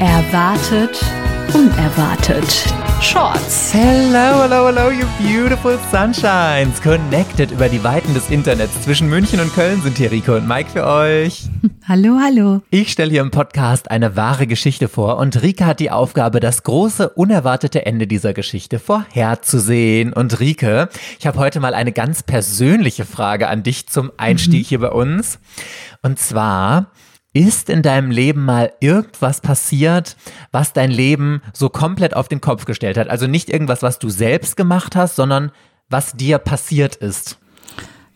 Erwartet, unerwartet. Shorts. Hello, hello, hello, you beautiful sunshines. Connected über die Weiten des Internets. Zwischen München und Köln sind hier Rico und Mike für euch. Hallo, hallo. Ich stelle hier im Podcast eine wahre Geschichte vor und Rika hat die Aufgabe, das große, unerwartete Ende dieser Geschichte vorherzusehen. Und Rike, ich habe heute mal eine ganz persönliche Frage an dich zum Einstieg hier bei uns. Und zwar, ist in deinem Leben mal irgendwas passiert, was dein Leben so komplett auf den Kopf gestellt hat? Also nicht irgendwas, was du selbst gemacht hast, sondern was dir passiert ist.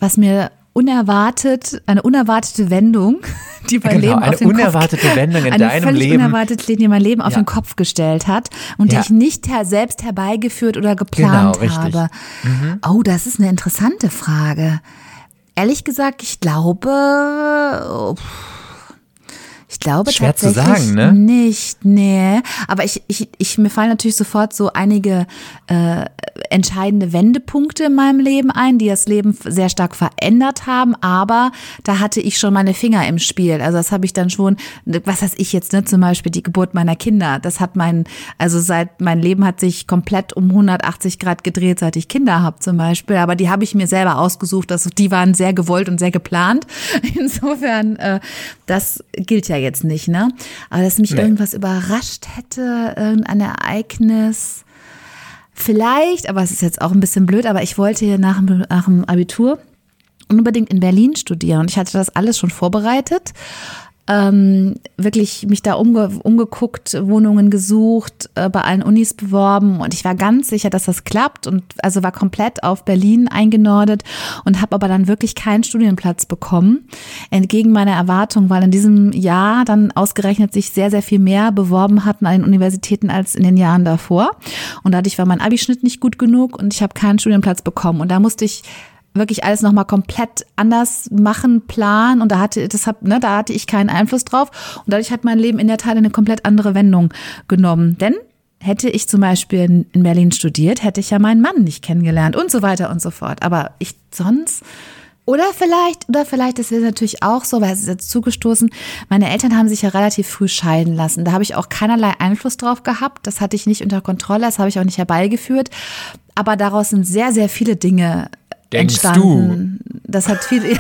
Was mir unerwartet, eine unerwartete Wendung, die mein Genau, Leben eine auf den unerwartete Kopf, Wendung in eine deinem völlig Leben. unerwartete Linie, die mein Leben auf Ja. den Kopf gestellt hat und Ja. die ich nicht her selbst herbeigeführt oder geplant Genau, richtig. Mhm. habe. Oh, das ist eine interessante Frage. Ehrlich gesagt, ich glaube, oh, ich glaube Schwer zu tatsächlich sagen, ne? nicht, nee. Aber ich, ich, ich, mir fallen natürlich sofort so einige äh, entscheidende Wendepunkte in meinem Leben ein, die das Leben sehr stark verändert haben. Aber da hatte ich schon meine Finger im Spiel. Also das habe ich dann schon, was weiß ich jetzt, ne? Zum Beispiel die Geburt meiner Kinder. Das hat mein, also seit mein Leben hat sich komplett um 180 Grad gedreht, seit ich Kinder habe zum Beispiel. Aber die habe ich mir selber ausgesucht. Also die waren sehr gewollt und sehr geplant. Insofern, äh, das gilt ja jetzt nicht, ne? Aber dass mich Nee. irgendwas überrascht hätte, irgendein Ereignis. Vielleicht, aber es ist jetzt auch ein bisschen blöd, aber ich wollte hier nach, nach dem Abitur unbedingt in Berlin studieren. Und ich hatte das alles schon vorbereitet. Ähm, wirklich mich da umge umgeguckt, Wohnungen gesucht, äh, bei allen Unis beworben und ich war ganz sicher, dass das klappt und also war komplett auf Berlin eingenordet und habe aber dann wirklich keinen Studienplatz bekommen, entgegen meiner Erwartung, weil in diesem Jahr dann ausgerechnet sich sehr, sehr viel mehr beworben hatten an den Universitäten als in den Jahren davor. Und dadurch war mein Abischnitt nicht gut genug und ich habe keinen Studienplatz bekommen. Und da musste ich wirklich alles nochmal komplett anders machen, planen und da hatte, das hab, ne, da hatte ich keinen Einfluss drauf und dadurch hat mein Leben in der Tat eine komplett andere Wendung genommen. Denn hätte ich zum Beispiel in in Berlin studiert, hätte ich ja meinen Mann nicht kennengelernt und so weiter und so fort. Aber ich sonst oder vielleicht, oder vielleicht, ist natürlich auch so, weil es ist jetzt zugestoßen, meine Eltern haben sich ja relativ früh scheiden lassen. Da habe ich auch keinerlei Einfluss drauf gehabt. Das hatte ich nicht unter Kontrolle, das habe ich auch nicht herbeigeführt. Aber daraus sind sehr, sehr viele Dinge Denkst entstanden. Das hat viel.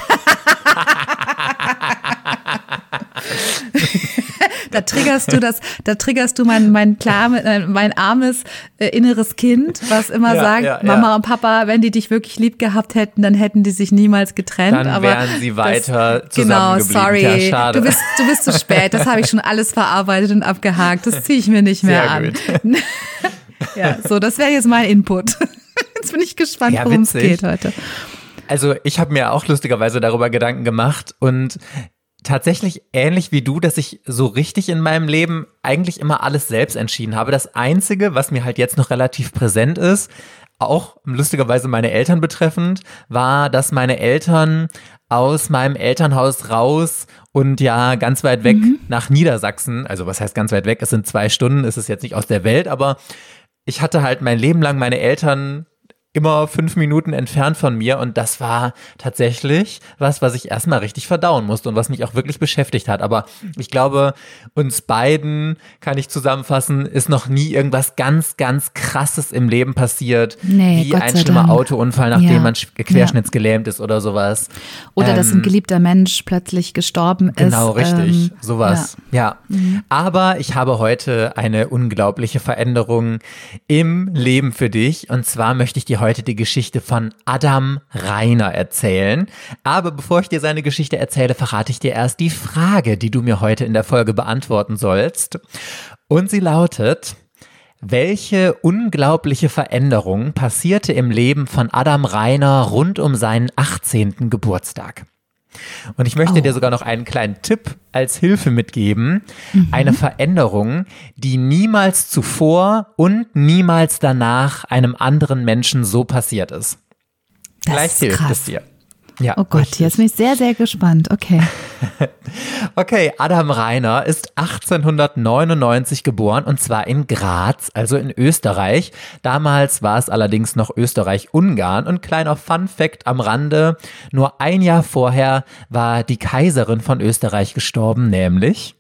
da triggerst du das, da triggerst du mein, mein, klar, mein armes äh, inneres Kind, was immer Ja, sagt, ja, ja. Mama und Papa, wenn die dich wirklich lieb gehabt hätten, dann hätten die sich niemals getrennt. Dann aber wären sie weiter das, Genau, sorry. Schade. Du bist, du bist zu spät. Das habe ich schon alles verarbeitet und abgehakt. Das ziehe ich mir nicht mehr Sehr an. ja, so, das wäre jetzt mein Input. Jetzt bin ich gespannt, Ja, worum es geht heute. Also ich habe mir auch lustigerweise darüber Gedanken gemacht und tatsächlich ähnlich wie du, dass ich so richtig in meinem Leben eigentlich immer alles selbst entschieden habe. Das Einzige, was mir halt jetzt noch relativ präsent ist, auch lustigerweise meine Eltern betreffend, war, dass meine Eltern aus meinem Elternhaus raus und ja ganz weit weg nach Niedersachsen, also was heißt ganz weit weg, es sind zwei Stunden, es ist jetzt nicht aus der Welt, aber ich hatte halt mein Leben lang meine Eltern immer fünf Minuten entfernt von mir und das war tatsächlich was, was ich erstmal richtig verdauen musste und was mich auch wirklich beschäftigt hat. Aber ich glaube, uns beiden kann ich zusammenfassen, ist noch nie irgendwas ganz, ganz krasses im Leben passiert, Nee, wie Gott ein schlimmer Dank. Autounfall, nachdem Ja, man sch- querschnittsgelähmt ist oder sowas. Oder dass Ähm, ein geliebter Mensch plötzlich gestorben ist. Genau, richtig. ähm, Sowas. Ja. Aber ich habe heute eine unglaubliche Veränderung im Leben für dich. Und zwar möchte ich dir heute die Geschichte von Adam Reiner erzählen. Aber bevor ich dir seine Geschichte erzähle, verrate ich dir erst die Frage, die du mir heute in der Folge beantworten sollst. Und sie lautet, welche unglaubliche Veränderung passierte im Leben von Adam Reiner rund um seinen 18. Geburtstag? Und ich möchte Oh. dir sogar noch einen kleinen Tipp als Hilfe mitgeben. Mhm. Eine Veränderung, die niemals zuvor und niemals danach einem anderen Menschen so passiert ist. Das Vielleicht ist hilft krass. es dir. Ja, Oh Gott, richtig. jetzt bin ich sehr, sehr gespannt. Okay. Okay, Adam Reiner ist 1899 geboren und zwar in Graz, also in Österreich. Damals war es allerdings noch Österreich-Ungarn und kleiner Fun Fact am Rande, nur ein Jahr vorher war die Kaiserin von Österreich gestorben, nämlich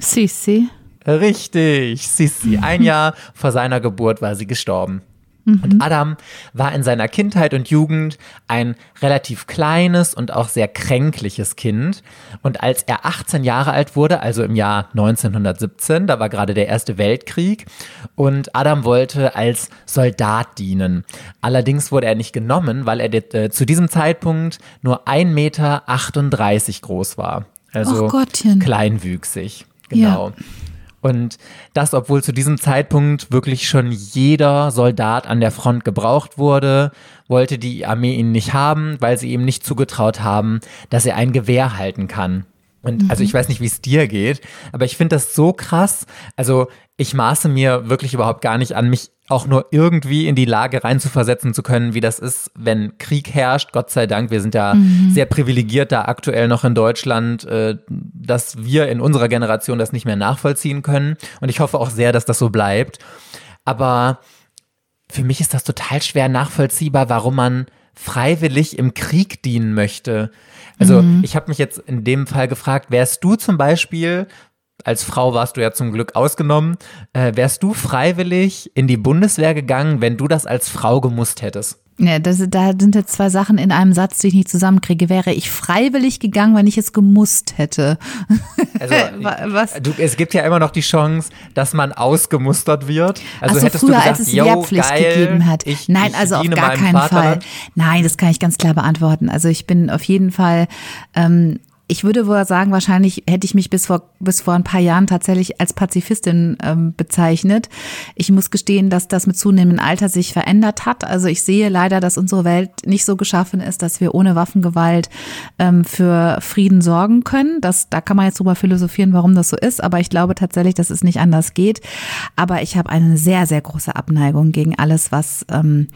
Sisi. Richtig, Sissi. Ein Jahr vor seiner Geburt war sie gestorben. Und Adam war in seiner Kindheit und Jugend ein relativ kleines und auch sehr kränkliches Kind. Und als er 18 Jahre alt wurde, also im Jahr 1917, da war gerade der Erste Weltkrieg, und Adam wollte als Soldat dienen. Allerdings wurde er nicht genommen, weil er äh, zu diesem Zeitpunkt nur 1,38 Meter groß war. Also kleinwüchsig. Genau. Ja. Und das, obwohl zu diesem Zeitpunkt wirklich schon jeder Soldat an der Front gebraucht wurde, wollte die Armee ihn nicht haben, weil sie ihm nicht zugetraut haben, dass er ein Gewehr halten kann. Und mhm. also ich weiß nicht, wie es dir geht, aber ich finde das so krass. Also ich maße mir wirklich überhaupt gar nicht an, mich auch nur irgendwie in die Lage reinzuversetzen zu können, wie das ist, wenn Krieg herrscht. Gott sei Dank, wir sind ja mhm. sehr privilegiert da aktuell noch in Deutschland, äh, dass wir in unserer Generation das nicht mehr nachvollziehen können. Und ich hoffe auch sehr, dass das so bleibt. Aber für mich ist das total schwer nachvollziehbar, warum man freiwillig im Krieg dienen möchte. Also mhm. ich habe mich jetzt in dem Fall gefragt, wärst du zum Beispiel als Frau warst du ja zum Glück ausgenommen. Äh, wärst du freiwillig in die Bundeswehr gegangen, wenn du das als Frau gemusst hättest? Ja, das, da sind jetzt zwei Sachen in einem Satz, die ich nicht zusammenkriege. Wäre ich freiwillig gegangen, wenn ich es gemusst hätte? Also, Was? Du, es gibt ja immer noch die Chance, dass man ausgemustert wird. Also so, hättest früher, du gesagt, als es Wehrpflicht geil, gegeben hat. Ich, Nein, ich also auf gar keinen Fall. Nein, das kann ich ganz klar beantworten. Also ich bin auf jeden Fall ähm, ich würde wohl sagen, wahrscheinlich hätte ich mich bis vor, bis vor ein paar Jahren tatsächlich als Pazifistin ähm, bezeichnet. Ich muss gestehen, dass das mit zunehmendem Alter sich verändert hat. Also ich sehe leider, dass unsere Welt nicht so geschaffen ist, dass wir ohne Waffengewalt ähm, für Frieden sorgen können. Das, da kann man jetzt drüber philosophieren, warum das so ist. Aber ich glaube tatsächlich, dass es nicht anders geht. Aber ich habe eine sehr, sehr große Abneigung gegen alles, was ähm,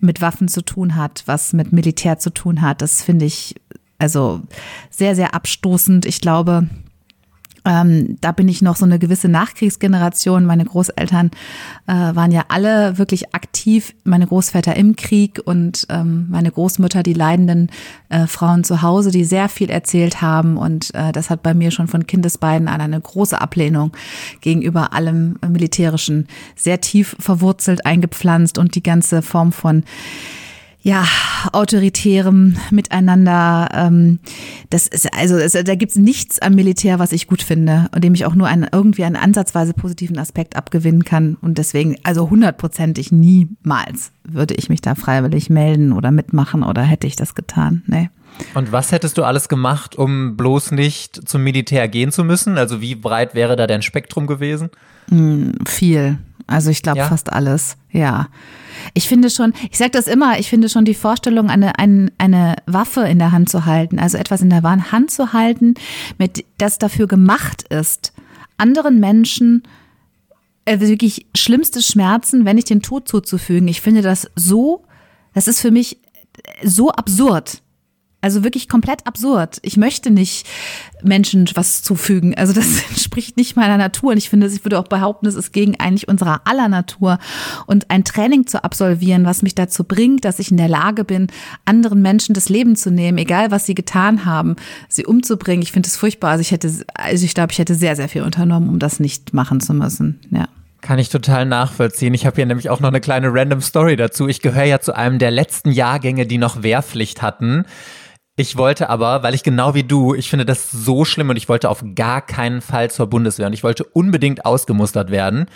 mit Waffen zu tun hat, was mit Militär zu tun hat. Das finde ich also sehr, sehr abstoßend. Ich glaube, ähm, da bin ich noch so eine gewisse Nachkriegsgeneration. Meine Großeltern äh, waren ja alle wirklich aktiv. Meine Großväter im Krieg und ähm, meine Großmutter, die leidenden äh, Frauen zu Hause, die sehr viel erzählt haben. Und äh, das hat bei mir schon von Kindesbeinen an eine große Ablehnung gegenüber allem Militärischen sehr tief verwurzelt, eingepflanzt und die ganze Form von ja, autoritärem Miteinander. Ähm, das ist, also es, da gibt's nichts am Militär, was ich gut finde und dem ich auch nur einen, irgendwie einen ansatzweise positiven Aspekt abgewinnen kann. Und deswegen, also hundertprozentig niemals würde ich mich da freiwillig melden oder mitmachen oder hätte ich das getan. Nee. Und was hättest du alles gemacht, um bloß nicht zum Militär gehen zu müssen? Also wie breit wäre da dein Spektrum gewesen? Mm, viel. Also ich glaube ja? fast alles, ja. Ich finde schon, ich sage das immer, ich finde schon die Vorstellung, eine, eine, eine Waffe in der Hand zu halten, also etwas in der Hand zu halten, mit das dafür gemacht ist, anderen Menschen äh, wirklich schlimmste Schmerzen, wenn nicht den Tod zuzufügen. Ich finde das so, das ist für mich so absurd. Also wirklich komplett absurd. Ich möchte nicht Menschen was zufügen. Also das entspricht nicht meiner Natur. Und ich finde, ich würde auch behaupten, es ist gegen eigentlich unserer aller Natur. Und ein Training zu absolvieren, was mich dazu bringt, dass ich in der Lage bin, anderen Menschen das Leben zu nehmen, egal was sie getan haben, sie umzubringen. Ich finde es furchtbar. Also ich hätte, also ich glaube, ich hätte sehr, sehr viel unternommen, um das nicht machen zu müssen. Ja. Kann ich total nachvollziehen. Ich habe hier nämlich auch noch eine kleine random Story dazu. Ich gehöre ja zu einem der letzten Jahrgänge, die noch Wehrpflicht hatten. Ich wollte aber, weil ich genau wie du, ich finde das so schlimm und ich wollte auf gar keinen Fall zur Bundeswehr und ich wollte unbedingt ausgemustert werden.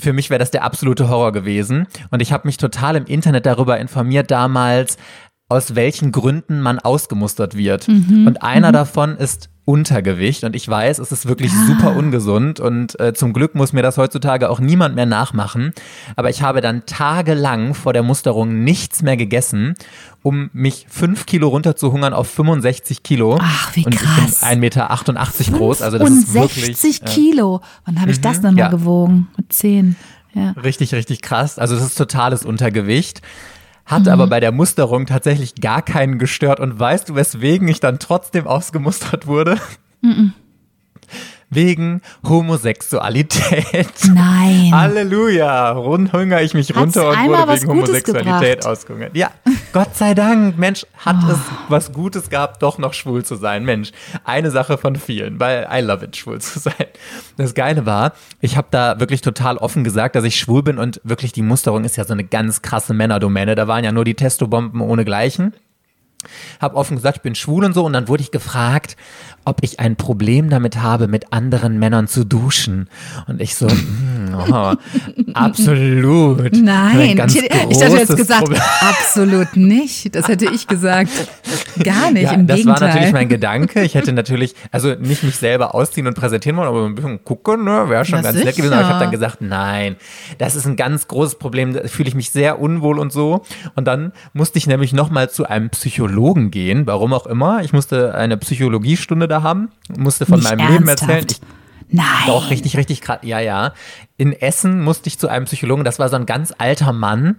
Für mich wäre das der absolute Horror gewesen und ich habe mich total im Internet darüber informiert damals, aus welchen Gründen man ausgemustert wird. Mhm. Und einer mhm. davon ist Untergewicht und ich weiß, es ist wirklich ah. super ungesund und äh, zum Glück muss mir das heutzutage auch niemand mehr nachmachen. Aber ich habe dann tagelang vor der Musterung nichts mehr gegessen, um mich fünf Kilo runterzuhungern auf 65 Kilo. Ach, wie krass. Und ich bin 1,88 Meter groß, also das ist wirklich. 60 Kilo. Wann habe ich das mhm, dann mal ja. gewogen? Mit 10. Ja. Richtig, richtig krass. Also das ist totales Untergewicht hat mhm. aber bei der Musterung tatsächlich gar keinen gestört. Und weißt du, weswegen ich dann trotzdem ausgemustert wurde? Mhm. Wegen Homosexualität. Nein. Halleluja. Rund hungere ich mich runter und wurde wegen Homosexualität ausgehungert. Ja, Gott sei Dank. Mensch, hat es was Gutes gehabt, doch noch schwul zu sein. Mensch, eine Sache von vielen, weil I love it, schwul zu sein. Das Geile war, ich habe da wirklich total offen gesagt, dass ich schwul bin und wirklich die Musterung ist ja so eine ganz krasse Männerdomäne. Da waren ja nur die Testobomben ohne Gleichen. Hab offen gesagt, ich bin schwul und so. Und dann wurde ich gefragt, ob ich ein Problem damit habe, mit anderen Männern zu duschen. Und ich so, hm, oh, absolut. Nein, ich hätte jetzt gesagt, Problem. absolut nicht. Das hätte ich gesagt. Gar nicht, Ja, im das Gegenteil. war natürlich mein Gedanke. Ich hätte natürlich, also nicht mich selber ausziehen und präsentieren wollen, aber ein bisschen gucken, ne, wäre schon Na ganz nett gewesen. Aber ich habe dann gesagt, nein, das ist ein ganz großes Problem. Da fühle ich mich sehr unwohl und so. Und dann musste ich nämlich nochmal zu einem Psychologen gehen, warum auch immer. Ich musste eine Psychologiestunde da haben, musste von Nicht meinem Leben ernsthaft? erzählen. Ich, Nein. doch, richtig, richtig krass. Ja, ja. In Essen musste ich zu einem Psychologen. Das war so ein ganz alter Mann,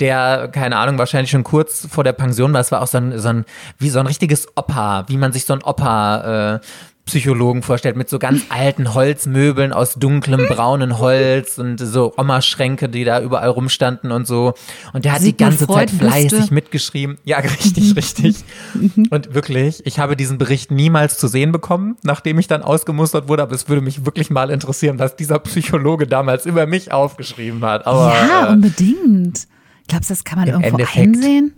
der, keine Ahnung, wahrscheinlich schon kurz vor der Pension war. Das war auch so ein, so ein wie so ein richtiges Opa, wie man sich so ein Opa, äh, Psychologen vorstellt, mit so ganz alten Holzmöbeln aus dunklem braunen Holz und so Oma-Schränke, die da überall rumstanden und so. Und der hat die Sigmund ganze Zeit wüsste. fleißig mitgeschrieben. Ja, richtig, richtig. Und wirklich, ich habe diesen Bericht niemals zu sehen bekommen, nachdem ich dann ausgemustert wurde, aber es würde mich wirklich mal interessieren, was dieser Psychologe damals über mich aufgeschrieben hat. Aber ja, äh, unbedingt. Glaubst du, das kann man irgendwo Endeffekt- einsehen?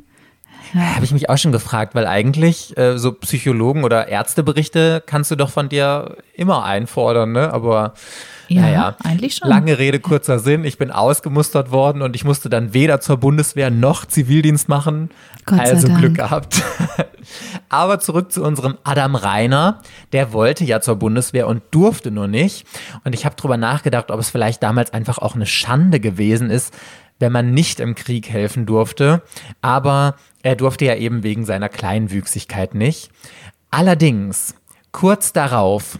Habe ich mich auch schon gefragt, weil eigentlich äh, so Psychologen oder Ärzteberichte kannst du doch von dir immer einfordern, ne? Aber Ja, naja, eigentlich schon. Lange Rede, kurzer Sinn. Ich bin ausgemustert worden und ich musste dann weder zur Bundeswehr noch Zivildienst machen. Gott sei also Dank. Glück gehabt. Aber zurück zu unserem Adam Reiner. Der wollte ja zur Bundeswehr und durfte nur nicht. Und ich habe drüber nachgedacht, ob es vielleicht damals einfach auch eine Schande gewesen ist, wenn man nicht im Krieg helfen durfte. Aber er durfte ja eben wegen seiner Kleinwüchsigkeit nicht. Allerdings, kurz darauf,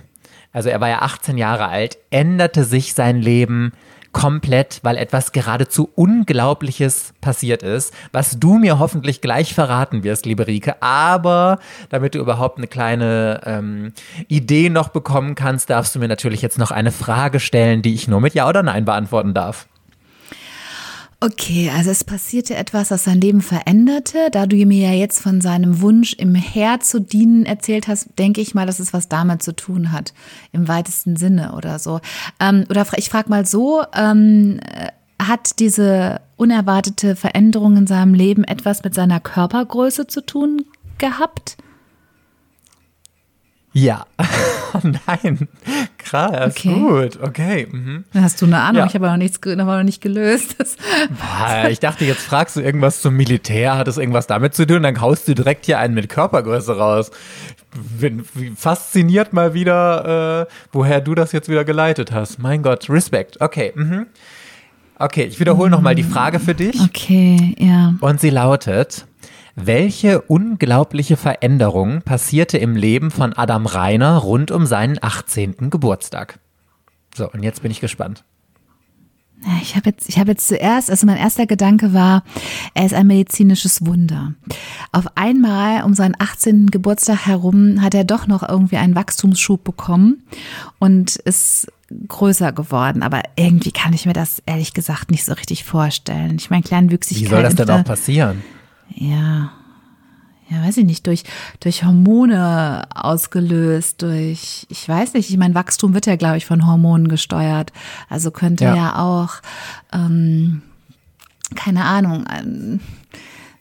also er war ja 18 Jahre alt, änderte sich sein Leben komplett, weil etwas geradezu Unglaubliches passiert ist, was du mir hoffentlich gleich verraten wirst, liebe Rike. Aber damit du überhaupt eine kleine ähm, Idee noch bekommen kannst, darfst du mir natürlich jetzt noch eine Frage stellen, die ich nur mit Ja oder Nein beantworten darf. Okay, also es passierte etwas, das sein Leben veränderte. Da du mir ja jetzt von seinem Wunsch, im Heer zu dienen erzählt hast, denke ich mal, dass es was damit zu tun hat, im weitesten Sinne oder so. Ähm, oder ich frage mal so, ähm, äh, hat diese unerwartete Veränderung in seinem Leben etwas mit seiner Körpergröße zu tun gehabt? Ja. Nein. Krass. Okay. Gut. Okay. Mhm. Hast du eine Ahnung? Ja. Ich habe aber noch nichts, ge- noch nicht gelöst. Boah, Ich dachte, jetzt fragst du irgendwas zum Militär, hat es irgendwas damit zu tun? Dann haust du direkt hier einen mit Körpergröße raus. Bin fasziniert mal wieder, äh, woher du das jetzt wieder geleitet hast. Mein Gott, Respekt. Okay. Mhm. Okay, ich wiederhole nochmal die Frage für dich. okay, ja. Und sie lautet, welche unglaubliche Veränderung passierte im Leben von Adam Reiner rund um seinen 18. Geburtstag? So, und jetzt bin ich gespannt. Ich habe jetzt, ich habe jetzt zuerst, also mein erster Gedanke war, er ist ein medizinisches Wunder. Auf einmal um seinen 18. Geburtstag herum hat er doch noch irgendwie einen Wachstumsschub bekommen und ist größer geworden. Aber irgendwie kann ich mir das ehrlich gesagt nicht so richtig vorstellen. Ich meine, Wie Kleinwüchsigkeit. soll das denn auch passieren? Ja. Ja, weiß ich nicht, durch, durch Hormone ausgelöst, durch, ich weiß nicht, ich mein Wachstum wird ja, glaube ich, von Hormonen gesteuert. Also könnte Ja. ja, auch, ähm, keine Ahnung, eine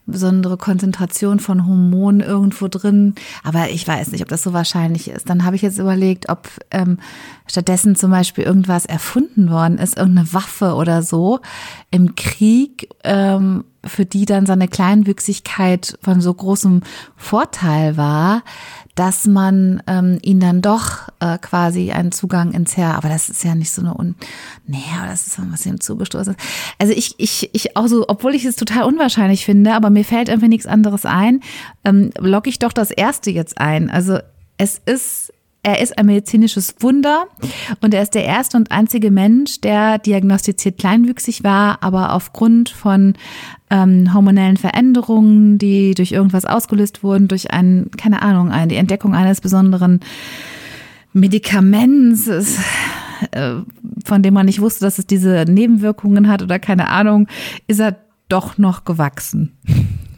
besondere Konzentration von Hormonen irgendwo drin. Aber ich weiß nicht, ob das so wahrscheinlich ist. Dann habe ich jetzt überlegt, ob ähm, stattdessen zum Beispiel irgendwas erfunden worden ist, irgendeine Waffe oder so im Krieg, ähm, für die dann seine Kleinwüchsigkeit von so großem Vorteil war, dass man ähm, ihn dann doch äh, quasi einen Zugang ins Heer, aber das ist ja nicht so eine Un nee, aber das ist was ihm zugestoßen ist. Also ich, ich, ich auch so, obwohl ich es total unwahrscheinlich finde, aber mir fällt irgendwie nichts anderes ein, ähm, logge ich doch das erste jetzt ein. Also es ist er ist ein medizinisches Wunder und er ist der erste und einzige Mensch, der diagnostiziert kleinwüchsig war, aber aufgrund von ähm, hormonellen Veränderungen, die durch irgendwas ausgelöst wurden, durch ein, keine Ahnung, eine, die Entdeckung eines besonderen Medikament, ist, äh, von dem man nicht wusste, dass es diese Nebenwirkungen hat oder keine Ahnung, ist er doch noch gewachsen.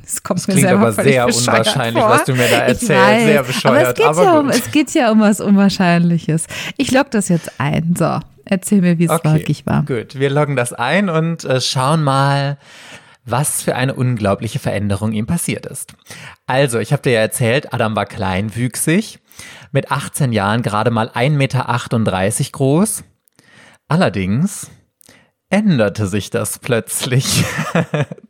Das kommt das mir klingt aber sehr unwahrscheinlich, vor. was du mir da erzählst. Sehr bescheuert. Aber, es geht, aber ja um, es geht ja um was Unwahrscheinliches. Ich logge das jetzt ein. So, erzähl mir, wie es okay, wirklich war. Gut, wir loggen das ein und äh, schauen mal, was für eine unglaubliche Veränderung ihm passiert ist. Also, ich habe dir ja erzählt, Adam war kleinwüchsig, mit 18 Jahren gerade mal 1,38 Meter groß. Allerdings änderte sich das plötzlich.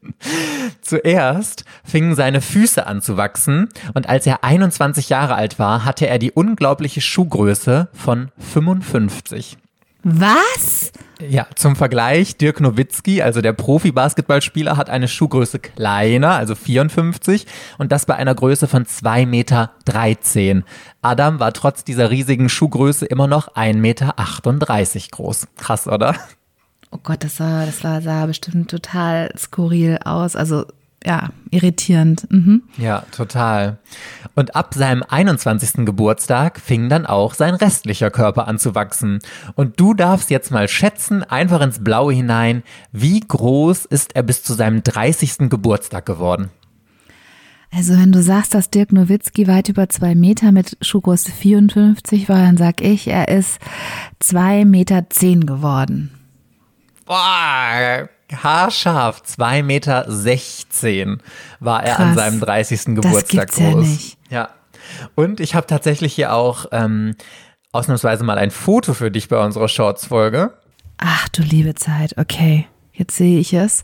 Zuerst fingen seine Füße an zu wachsen und als er 21 Jahre alt war, hatte er die unglaubliche Schuhgröße von 55. Was? Ja, zum Vergleich, Dirk Nowitzki, also der Profi-Basketballspieler, hat eine Schuhgröße kleiner, also 54, und das bei einer Größe von 2,13 Meter. Adam war trotz dieser riesigen Schuhgröße immer noch 1,38 Meter groß. Krass, oder? Oh Gott, das sah, das war, sah bestimmt total skurril aus. Also ja, irritierend. Mhm. Ja, total. Und ab seinem 21. Geburtstag fing dann auch sein restlicher Körper an zu wachsen. Und du darfst jetzt mal schätzen, einfach ins Blaue hinein, wie groß ist er bis zu seinem 30. Geburtstag geworden? Also wenn du sagst, dass Dirk Nowitzki weit über zwei Meter mit Schuhgröße 54 war, dann sag ich, er ist zwei Meter zehn geworden. Boah, haarscharf, 2,16 Meter war er Krass. an seinem 30. Geburtstag das groß. Ja, nicht. ja. Und ich habe tatsächlich hier auch ähm, ausnahmsweise mal ein Foto für dich bei unserer Shorts-Folge. Ach du liebe Zeit, okay. Jetzt sehe ich es.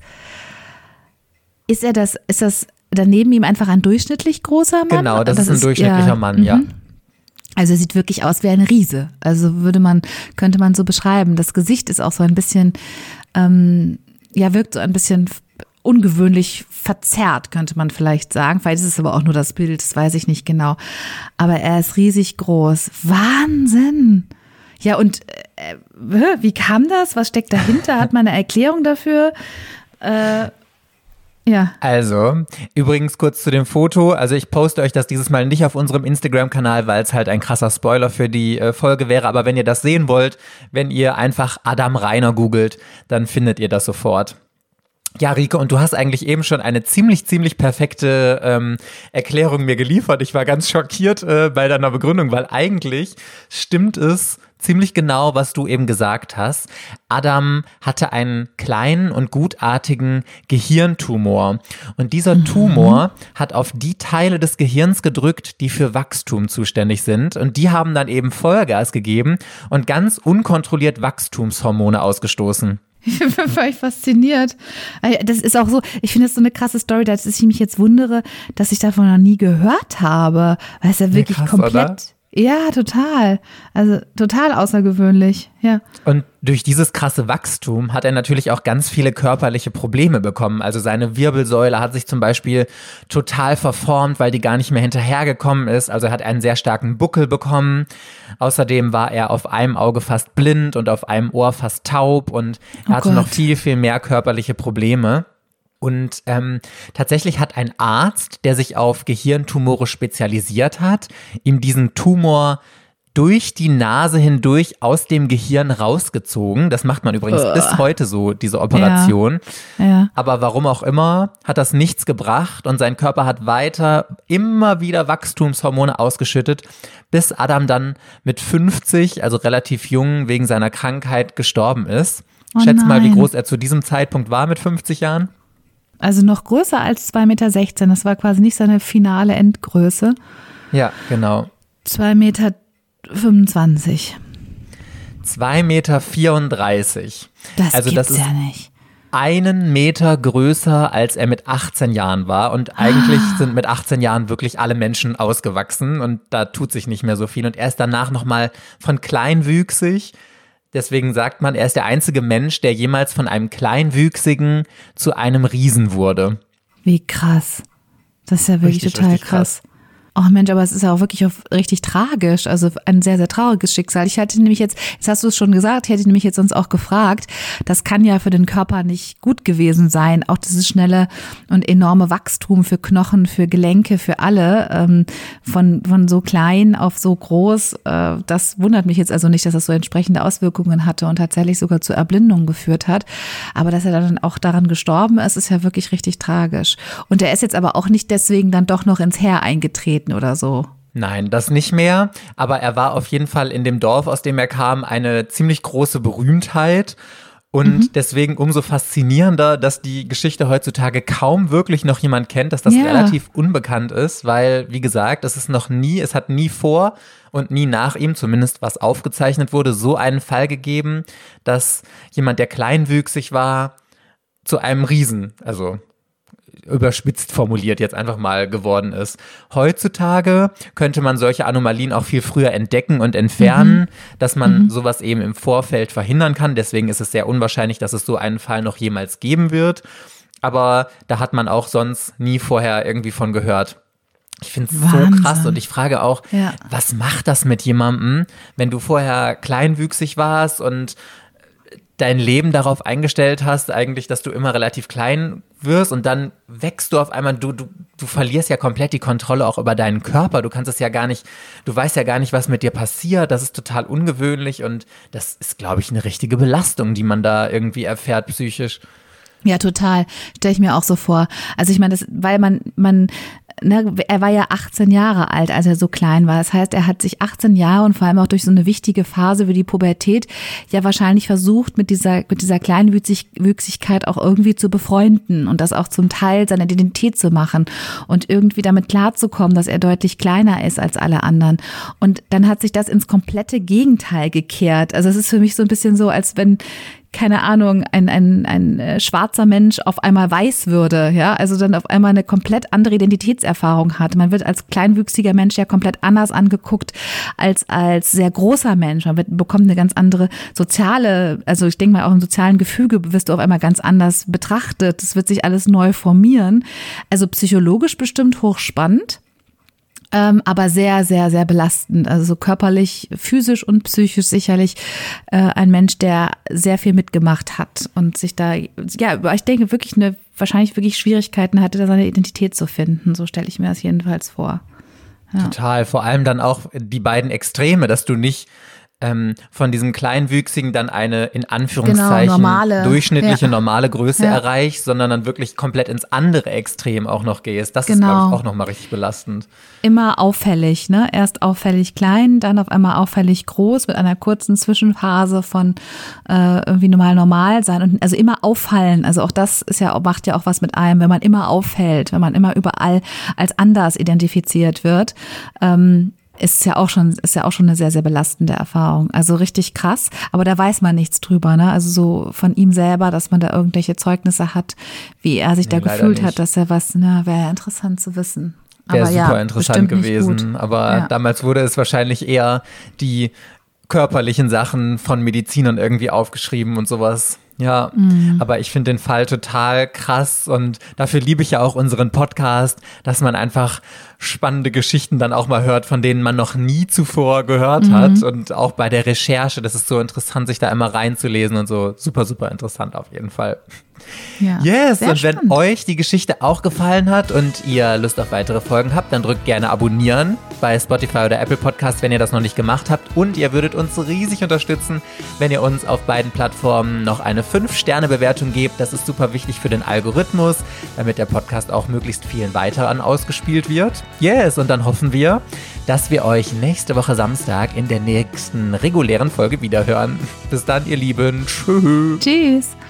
Ist er das, ist das daneben ihm einfach ein durchschnittlich großer Mann? Genau, das, das ist ein durchschnittlicher ja, Mann, ja. Mhm. Also er sieht wirklich aus wie ein Riese. Also würde man, könnte man so beschreiben. Das Gesicht ist auch so ein bisschen, ähm, ja, wirkt so ein bisschen ungewöhnlich verzerrt, könnte man vielleicht sagen. Vielleicht ist es aber auch nur das Bild, das weiß ich nicht genau. Aber er ist riesig groß. Wahnsinn! Ja, und äh, wie kam das? Was steckt dahinter? Hat man eine Erklärung dafür? Äh, ja. Also, übrigens kurz zu dem Foto. Also ich poste euch das dieses Mal nicht auf unserem Instagram-Kanal, weil es halt ein krasser Spoiler für die äh, Folge wäre. Aber wenn ihr das sehen wollt, wenn ihr einfach Adam Reiner googelt, dann findet ihr das sofort. Ja, Rike, und du hast eigentlich eben schon eine ziemlich, ziemlich perfekte ähm, Erklärung mir geliefert. Ich war ganz schockiert äh, bei deiner Begründung, weil eigentlich stimmt es ziemlich genau, was du eben gesagt hast. Adam hatte einen kleinen und gutartigen Gehirntumor. Und dieser mhm. Tumor hat auf die Teile des Gehirns gedrückt, die für Wachstum zuständig sind. Und die haben dann eben Vollgas gegeben und ganz unkontrolliert Wachstumshormone ausgestoßen. Ich bin völlig fasziniert. Äh, das ist auch so, ich finde das so eine krasse Story, dass ich mich jetzt wundere, dass ich davon noch nie gehört habe. Weil es ja wirklich ja, krass, komplett. Oder? Ja, total. Also total außergewöhnlich, ja. Und durch dieses krasse Wachstum hat er natürlich auch ganz viele körperliche Probleme bekommen. Also seine Wirbelsäule hat sich zum Beispiel total verformt, weil die gar nicht mehr hinterhergekommen ist. Also er hat einen sehr starken Buckel bekommen. Außerdem war er auf einem Auge fast blind und auf einem Ohr fast taub und er oh hatte Gott. noch viel, viel mehr körperliche Probleme. Und ähm, tatsächlich hat ein Arzt, der sich auf Gehirntumore spezialisiert hat, ihm diesen Tumor durch die Nase hindurch aus dem Gehirn rausgezogen. Das macht man übrigens uh. bis heute so, diese Operation. Ja. Ja. Aber warum auch immer, hat das nichts gebracht und sein Körper hat weiter immer wieder Wachstumshormone ausgeschüttet, bis Adam dann mit 50, also relativ jung, wegen seiner Krankheit gestorben ist. Oh Schätz mal, wie groß er zu diesem Zeitpunkt war mit 50 Jahren. Also noch größer als 2,16 Meter. Das war quasi nicht seine finale Endgröße. Ja, genau. 2,25 Meter. 2,34 Meter. Das also gibt's das ist ja nicht. Einen Meter größer, als er mit 18 Jahren war. Und eigentlich ah. sind mit 18 Jahren wirklich alle Menschen ausgewachsen und da tut sich nicht mehr so viel. Und er ist danach nochmal von kleinwüchsig Deswegen sagt man, er ist der einzige Mensch, der jemals von einem Kleinwüchsigen zu einem Riesen wurde. Wie krass. Das ist ja wirklich richtig, total richtig krass. krass. Oh Mensch, aber es ist ja auch wirklich richtig tragisch, also ein sehr, sehr trauriges Schicksal. Ich hatte nämlich jetzt, jetzt hast du es schon gesagt, hätte ich nämlich jetzt uns auch gefragt, das kann ja für den Körper nicht gut gewesen sein, auch dieses schnelle und enorme Wachstum für Knochen, für Gelenke, für alle, ähm, von, von so klein auf so groß, äh, das wundert mich jetzt also nicht, dass das so entsprechende Auswirkungen hatte und tatsächlich sogar zu Erblindung geführt hat. Aber dass er dann auch daran gestorben ist, ist ja wirklich richtig tragisch. Und er ist jetzt aber auch nicht deswegen dann doch noch ins Heer eingetreten oder so. Nein, das nicht mehr. Aber er war auf jeden Fall in dem Dorf, aus dem er kam, eine ziemlich große Berühmtheit. Und mhm. deswegen umso faszinierender, dass die Geschichte heutzutage kaum wirklich noch jemand kennt, dass das ja. relativ unbekannt ist, weil, wie gesagt, es ist noch nie, es hat nie vor und nie nach ihm, zumindest was aufgezeichnet wurde, so einen Fall gegeben, dass jemand, der kleinwüchsig war, zu einem Riesen, also überspitzt formuliert jetzt einfach mal geworden ist. Heutzutage könnte man solche Anomalien auch viel früher entdecken und entfernen, mhm. dass man mhm. sowas eben im Vorfeld verhindern kann. Deswegen ist es sehr unwahrscheinlich, dass es so einen Fall noch jemals geben wird. Aber da hat man auch sonst nie vorher irgendwie von gehört. Ich finde es so krass und ich frage auch, ja. was macht das mit jemandem, wenn du vorher kleinwüchsig warst und dein Leben darauf eingestellt hast, eigentlich, dass du immer relativ klein wirst und dann wächst du auf einmal, du, du, du verlierst ja komplett die Kontrolle auch über deinen Körper. Du kannst es ja gar nicht, du weißt ja gar nicht, was mit dir passiert. Das ist total ungewöhnlich und das ist, glaube ich, eine richtige Belastung, die man da irgendwie erfährt psychisch. Ja, total. Stelle ich mir auch so vor. Also ich meine, das, weil man, man ne, er war ja 18 Jahre alt, als er so klein war. Das heißt, er hat sich 18 Jahre und vor allem auch durch so eine wichtige Phase wie die Pubertät ja wahrscheinlich versucht, mit dieser, mit dieser Kleinwüchsigkeit auch irgendwie zu befreunden und das auch zum Teil seiner Identität zu machen und irgendwie damit klarzukommen, dass er deutlich kleiner ist als alle anderen. Und dann hat sich das ins komplette Gegenteil gekehrt. Also es ist für mich so ein bisschen so, als wenn keine Ahnung, ein, ein, ein äh, schwarzer Mensch auf einmal weiß würde, ja, also dann auf einmal eine komplett andere Identitätserfahrung hat. Man wird als kleinwüchsiger Mensch ja komplett anders angeguckt als als sehr großer Mensch. Man wird, bekommt eine ganz andere soziale, also ich denke mal auch im sozialen Gefüge wirst du auf einmal ganz anders betrachtet. Das wird sich alles neu formieren. Also psychologisch bestimmt hochspannend ähm, aber sehr, sehr, sehr belastend. Also so körperlich, physisch und psychisch sicherlich äh, ein Mensch, der sehr viel mitgemacht hat und sich da, ja, ich denke wirklich eine, wahrscheinlich wirklich Schwierigkeiten hatte, da seine Identität zu finden. So stelle ich mir das jedenfalls vor. Ja. Total. Vor allem dann auch die beiden Extreme, dass du nicht ähm, von diesem Kleinwüchsigen dann eine in Anführungszeichen genau, normale, durchschnittliche, ja. normale Größe ja. erreichst, sondern dann wirklich komplett ins andere Extrem auch noch gehst. Das genau. ist, glaube ich, auch nochmal richtig belastend. Immer auffällig, ne? Erst auffällig klein, dann auf einmal auffällig groß mit einer kurzen Zwischenphase von äh, irgendwie normal normal sein und also immer auffallen. Also auch das ist ja macht ja auch was mit einem, wenn man immer auffällt, wenn man immer überall als anders identifiziert wird. Ähm, ist ja auch schon, ist ja auch schon eine sehr, sehr belastende Erfahrung. Also richtig krass. Aber da weiß man nichts drüber, ne? Also so von ihm selber, dass man da irgendwelche Zeugnisse hat, wie er sich nee, da gefühlt nicht. hat, dass er was, ne, wäre interessant zu wissen. Wäre super ja, interessant gewesen. Aber ja. damals wurde es wahrscheinlich eher die körperlichen Sachen von Medizinern irgendwie aufgeschrieben und sowas. Ja, mhm. aber ich finde den Fall total krass und dafür liebe ich ja auch unseren Podcast, dass man einfach spannende Geschichten dann auch mal hört, von denen man noch nie zuvor gehört mhm. hat und auch bei der Recherche, das ist so interessant, sich da immer reinzulesen und so super, super interessant auf jeden Fall. Ja, yes, und wenn spannend. euch die Geschichte auch gefallen hat und ihr Lust auf weitere Folgen habt, dann drückt gerne abonnieren bei Spotify oder Apple Podcast, wenn ihr das noch nicht gemacht habt. Und ihr würdet uns riesig unterstützen, wenn ihr uns auf beiden Plattformen noch eine 5-Sterne-Bewertung gebt. Das ist super wichtig für den Algorithmus, damit der Podcast auch möglichst vielen weiteren ausgespielt wird. Yes, und dann hoffen wir, dass wir euch nächste Woche Samstag in der nächsten regulären Folge wiederhören. Bis dann, ihr Lieben. Tschüss. Tschüss.